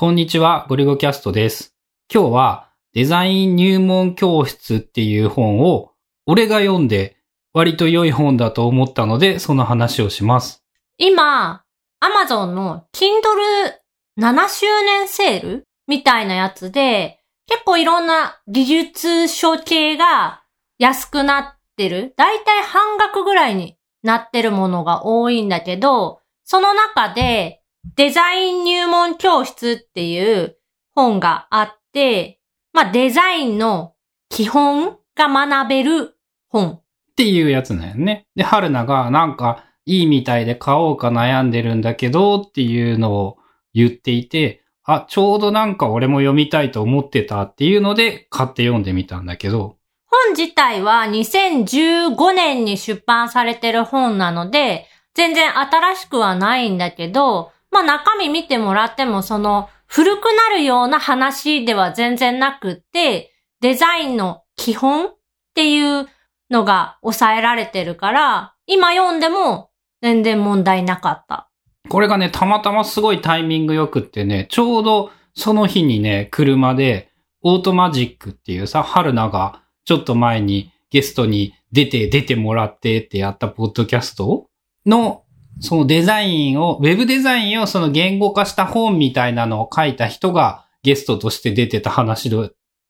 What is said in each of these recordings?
こんにちは、ゴリゴキャストです。今日はデザイン入門教室っていう本を俺が読んで割と良い本だと思ったのでその話をします。今、アマゾンの Kindle7 周年セールみたいなやつで、結構いろんな技術書系が安くなってる。だいたい半額ぐらいになってるものが多いんだけど、その中でデザイン入門教室っていう本があって、まあデザインの基本が学べる本。っていうやつなんよね。で、春菜がなんかいいみたいで買おうか悩んでるんだけどっていうのを言っていて、あ、ちょうどなんか俺も読みたいと思ってたっていうので買って読んでみたんだけど、本自体は2015年に出版されてる本なので、全然新しくはないんだけど、まあ中身見てもらってもその古くなるような話では全然なくって、デザインの基本っていうのが抑えられてるから、今読んでも全然問題なかった。これがね、たまたますごいタイミングよくってね、ちょうどその日にね、車で、オートマジックっていうさ、春菜がちょっと前にゲストに出て、出てもらってってやったポッドキャストの、そのデザインを、ウェブデザインをその言語化した本みたいなのを書いた人がゲストとして出てた話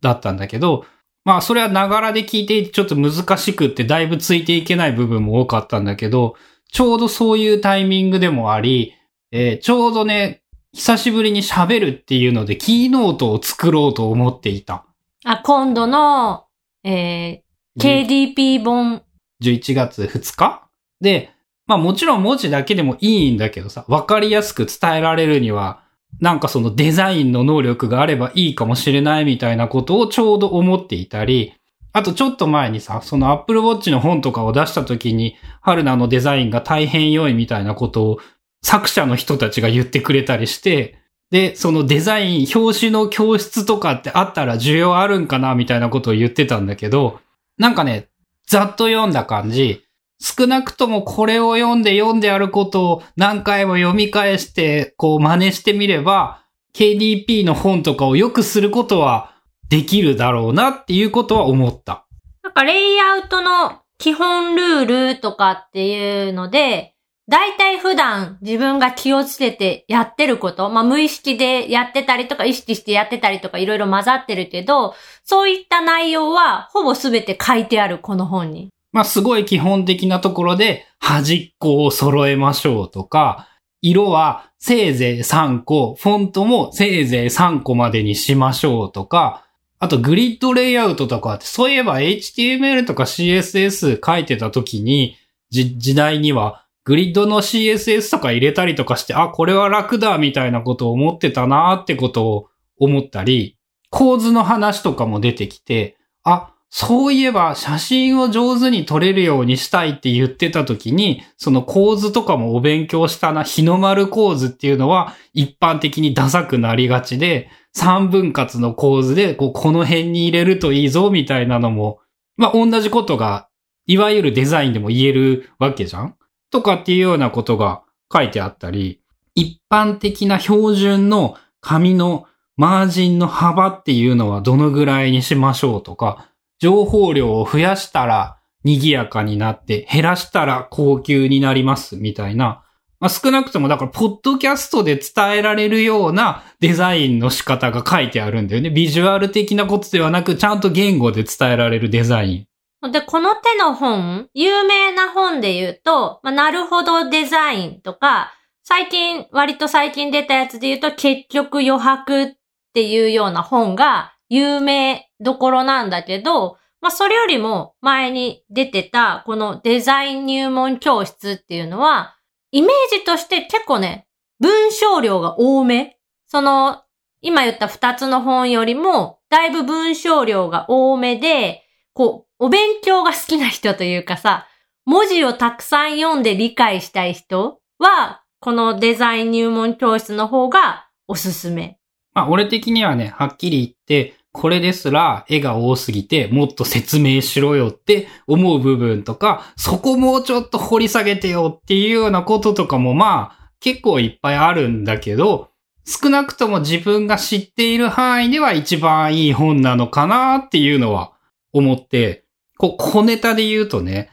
だったんだけど、まあそれはながらで聞いてちょっと難しくってだいぶついていけない部分も多かったんだけど、ちょうどそういうタイミングでもあり、えーちょうどね、久しぶりに喋るっていうので、キーノートを作ろうと思っていた。あ、今度の、えー、KDP 本。11月2日？で、まあもちろん文字だけでもいいんだけどさ、わかりやすく伝えられるには、なんかそのデザインの能力があればいいかもしれないみたいなことをちょうど思っていたり、あとちょっと前にさ、その Apple Watch の本とかを出した時に、春菜のデザインが大変良いみたいなことを作者の人たちが言ってくれたりして、で、そのデザイン、表紙の教室とかってあったら需要あるんかなみたいなことを言ってたんだけど、なんかね、ざっと読んだ感じ、少なくともこれを読んで読んであることを何回も読み返して、こう真似してみれば、KDP の本とかを良くすることはできるだろうなっていうことは思った。なんかレイアウトの基本ルールとかっていうので、だいたい普段自分が気をつけてやってること、まあ無意識でやってたりとか意識してやってたりとかいろいろ混ざってるけど、そういった内容はほぼすべて書いてある、この本に。まあすごい基本的なところで端っこを揃えましょうとか、色はせいぜい3個、フォントもせいぜい3個までにしましょうとか、あとグリッドレイアウトとかって、そういえば HTML とか CSS 書いてた時に、時代にはグリッドの CSS とか入れたりとかして、あ、これは楽だみたいなことを思ってたなってことを思ったり、構図の話とかも出てきて、あ、そういえば写真を上手に撮れるようにしたいって言ってた時に、その構図とかもお勉強したな、日の丸構図っていうのは一般的にダサくなりがちで、三分割の構図でこの辺に入れるといいぞみたいなのも、まあ同じことが、いわゆるデザインでも言えるわけじゃん？とかっていうようなことが書いてあったり、一般的な標準の紙のマージンの幅っていうのはどのぐらいにしましょうとか、情報量を増やしたら賑やかになって、減らしたら高級になりますみたいな。まあ、少なくともだから、ポッドキャストで伝えられるようなデザインの仕方が書いてあるんだよね。ビジュアル的なことではなく、ちゃんと言語で伝えられるデザイン。で、この手の本、有名な本で言うと、まあ、なるほどデザインとか、最近、割と最近出たやつで言うと、結局余白っていうような本が有名どころなんだけど、まあ、それよりも前に出てた、このデザイン入門教室っていうのは、イメージとして結構ね、文章量が多め。その、今言った二つの本よりも、だいぶ文章量が多めで、こう、お勉強が好きな人というかさ、文字をたくさん読んで理解したい人は、このデザイン入門教室の方がおすすめ。まあ、俺的にはね、はっきり言って、これですら絵が多すぎてもっと説明しろよって思う部分とか、そこもうちょっと掘り下げてよっていうようなこととかもまあ結構いっぱいあるんだけど、少なくとも自分が知っている範囲では一番いい本なのかなっていうのは思って、こう、小ネタで言うとね、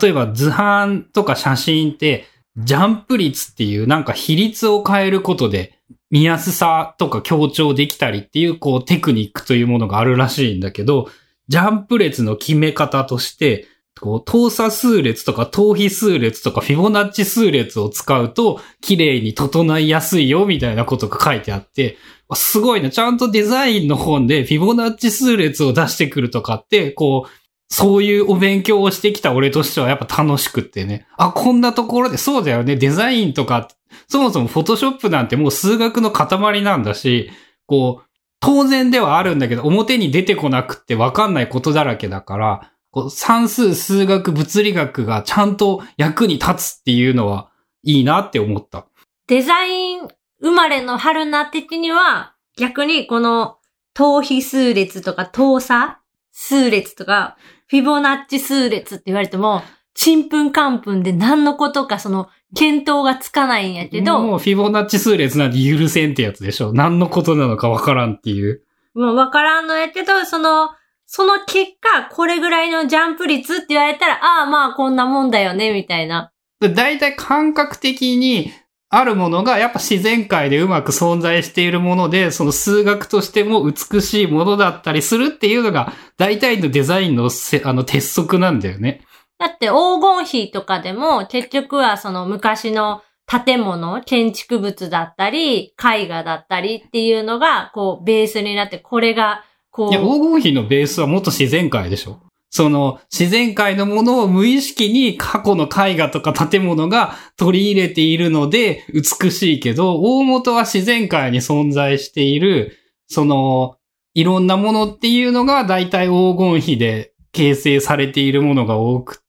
例えば図版とか写真って、ジャンプ率っていうなんか比率を変えることで見やすさとか強調できたりっていうこうテクニックというものがあるらしいんだけど、ジャンプ列の決め方として、こう、等差数列とか等比数列とかフィボナッチ数列を使うと綺麗に整いやすいよみたいなことが書いてあって、すごいね。ちゃんとデザインの本でフィボナッチ数列を出してくるとかって、こう、そういうお勉強をしてきた俺としてはやっぱ楽しくってね。あ、こんなところで、そうだよね。デザインとか、そもそもフォトショップなんてもう数学の塊なんだし、こう、当然ではあるんだけど、表に出てこなくってわかんないことだらけだから、こう算数、数学、物理学がちゃんと役に立つっていうのはいいなって思った。デザイン生まれの春菜的には、逆にこの、等比数列とか等差数列とか、フィボナッチ数列って言われても、ちんぷんかんぷんで何のことかその、見当がつかないんやけど。もうフィボナッチ数列なんて許せんってやつでしょ。何のことなのかわからんっていう。もうわからんのやけど、その、その結果、これぐらいのジャンプ率って言われたら、ああまあこんなもんだよね、みたいな。だいたい感覚的に、あるものがやっぱ自然界でうまく存在しているもので、その数学としても美しいものだったりするっていうのが、大体のデザインのあの鉄則なんだよね。だって黄金比とかでも結局はその昔の建物、建築物だったり、絵画だったりっていうのが、こう、ベースになって、これが、こう。いや、黄金比のベースはもっと自然界でしょ？その自然界のものを無意識に過去の絵画とか建物が取り入れているので美しいけど、大元は自然界に存在している、その、いろんなものっていうのが大体黄金比で形成されているものが多く、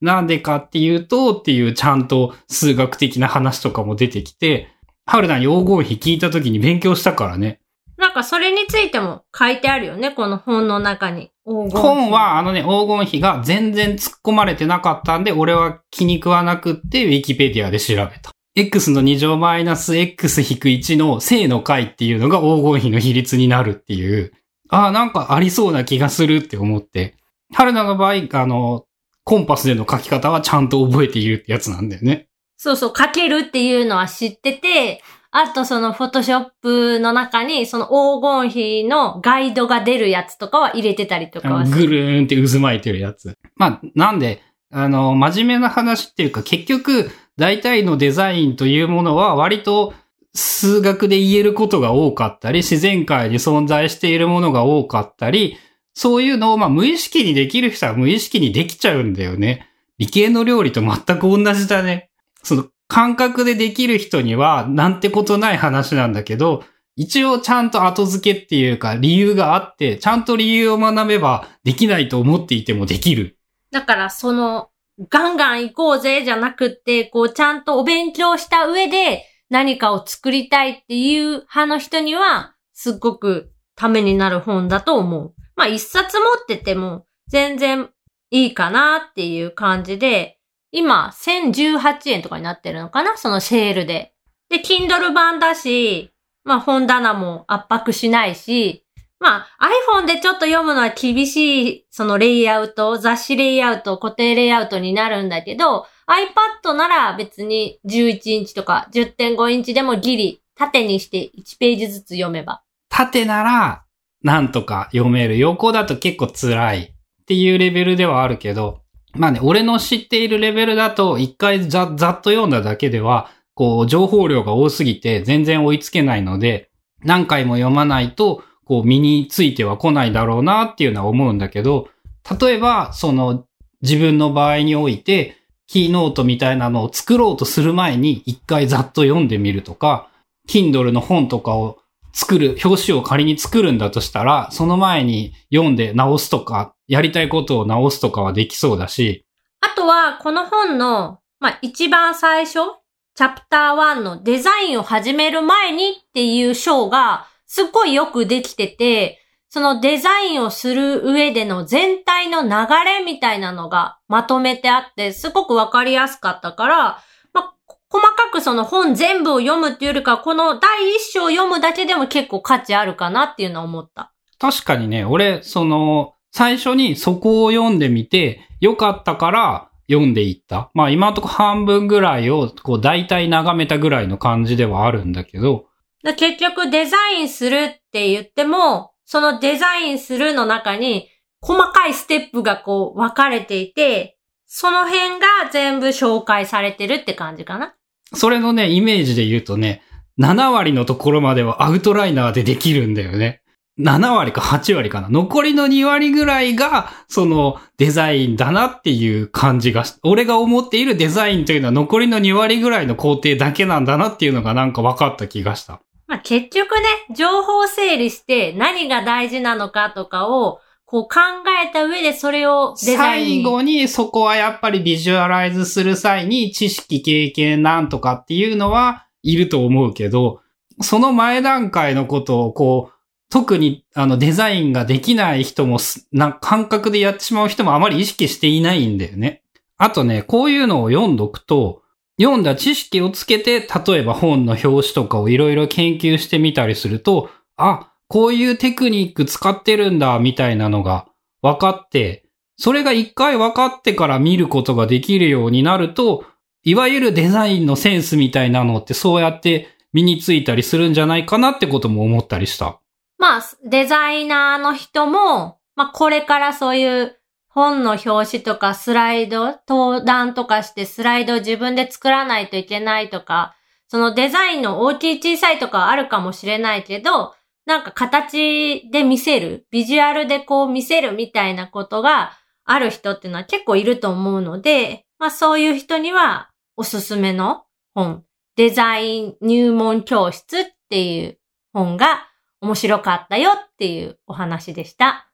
なんでかっていうと、っていうちゃんと数学的な話とかも出てきて、春菜に黄金比聞いた時に勉強したからね。なんかそれについても書いてあるよね、この本の中に。本はあのね、黄金比が全然突っ込まれてなかったんで、俺は気に食わなくって、ウィキペディアで調べた。x の2乗マイナス x-1 の正の解っていうのが黄金比の比率になるっていう、ああ、なんかありそうな気がするって思って、春菜の場合、あの、コンパスでの書き方はちゃんと覚えているってやつなんだよね。そうそう、書けるっていうのは知ってて、あとそのフォトショップの中にその黄金比のガイドが出るやつとかは入れてたりとかはぐるーんって渦巻いてるやつ。まあ、なんで、あの、真面目な話っていうか結局、大体のデザインというものは割と数学で言えることが多かったり、自然界に存在しているものが多かったり、そういうのをまあ無意識にできる人は無意識にできちゃうんだよね。理系の料理と全く同じだね。その感覚でできる人にはなんてことない話なんだけど、一応ちゃんと後付けっていうか理由があって、ちゃんと理由を学べばできないと思っていてもできる。だからその、ガンガン行こうぜじゃなくって、こうちゃんとお勉強した上で何かを作りたいっていう派の人には、すっごくためになる本だと思う。まあ一冊持ってても全然いいかなっていう感じで、今、1018円とかになってるのかなそのセールで。で、Kindle 版だし、まあ本棚も圧迫しないし、まあ iPhone でちょっと読むのは厳しい、そのレイアウト、雑誌レイアウト、固定レイアウトになるんだけど、iPad なら別に11インチとか10.5インチでもギリ縦にして1ページずつ読めば。縦なら、なんとか読める。横だと結構辛いっていうレベルではあるけど、まあね、俺の知っているレベルだと、一回ざざっと読んだだけでは、こう、情報量が多すぎて全然追いつけないので、何回も読まないと、こう、身については来ないだろうなっていうのは思うんだけど、例えば、その、自分の場合において、キーノートみたいなのを作ろうとする前に一回ざっと読んでみるとか、Kindle の本とかを作る、表紙を仮に作るんだとしたら、その前に読んで直すとか、やりたいことを直すとかはできそうだし。あとは、この本の、まあ、一番最初、チャプター1のデザインを始める前にっていう章が、すっごいよくできてて、そのデザインをする上での全体の流れみたいなのがまとめてあって、すごくわかりやすかったから、細かくその本全部を読むっていうよりか、この第一章を読むだけでも結構価値あるかなっていうのは思った。確かにね、俺、その、最初にそこを読んでみて、よかったから読んでいった。まあ今のところ半分ぐらいを、こう大体眺めたぐらいの感じではあるんだけど、で結局デザインするって言っても、そのデザインするの中に細かいステップがこう分かれていて、その辺が全部紹介されてるって感じかな。それのね、イメージで言うとね、7割のところまではアウトライナーでできるんだよね。7割か8割かな。残りの2割ぐらいが、そのデザインだなっていう感じがし、俺が思っているデザインというのは残りの2割ぐらいの工程だけなんだなっていうのがなんか分かった気がした。まあ結局ね、情報整理して何が大事なのかとかをこう考えた上でそれをデザイン。最後にそこはやっぱりビジュアライズする際に知識経験なんとかっていうのはいると思うけど、その前段階のことをこう、特にあのデザインができない人もな感覚でやってしまう人もあまり意識していないんだよね。あとね、こういうのを読んどくと、読んだ知識をつけて、例えば本の表紙とかをいろいろ研究してみたりすると、あ、こういうテクニック使ってるんだ、みたいなのが分かって、それが一回分かってから見ることができるようになると、いわゆるデザインのセンスみたいなのってそうやって身についたりするんじゃないかなってことも思ったりした。まあ、デザイナーの人も、まあこれからそういう本の表紙とかスライド、登壇とかしてスライド自分で作らないといけないとか、そのデザインの大きい小さいとかあるかもしれないけど、なんか形で見せる、ビジュアルでこう見せるみたいなことがある人っていうのは結構いると思うので、まあそういう人にはおすすめの本、デザイン入門教室っていう本が面白かったよっていうお話でした。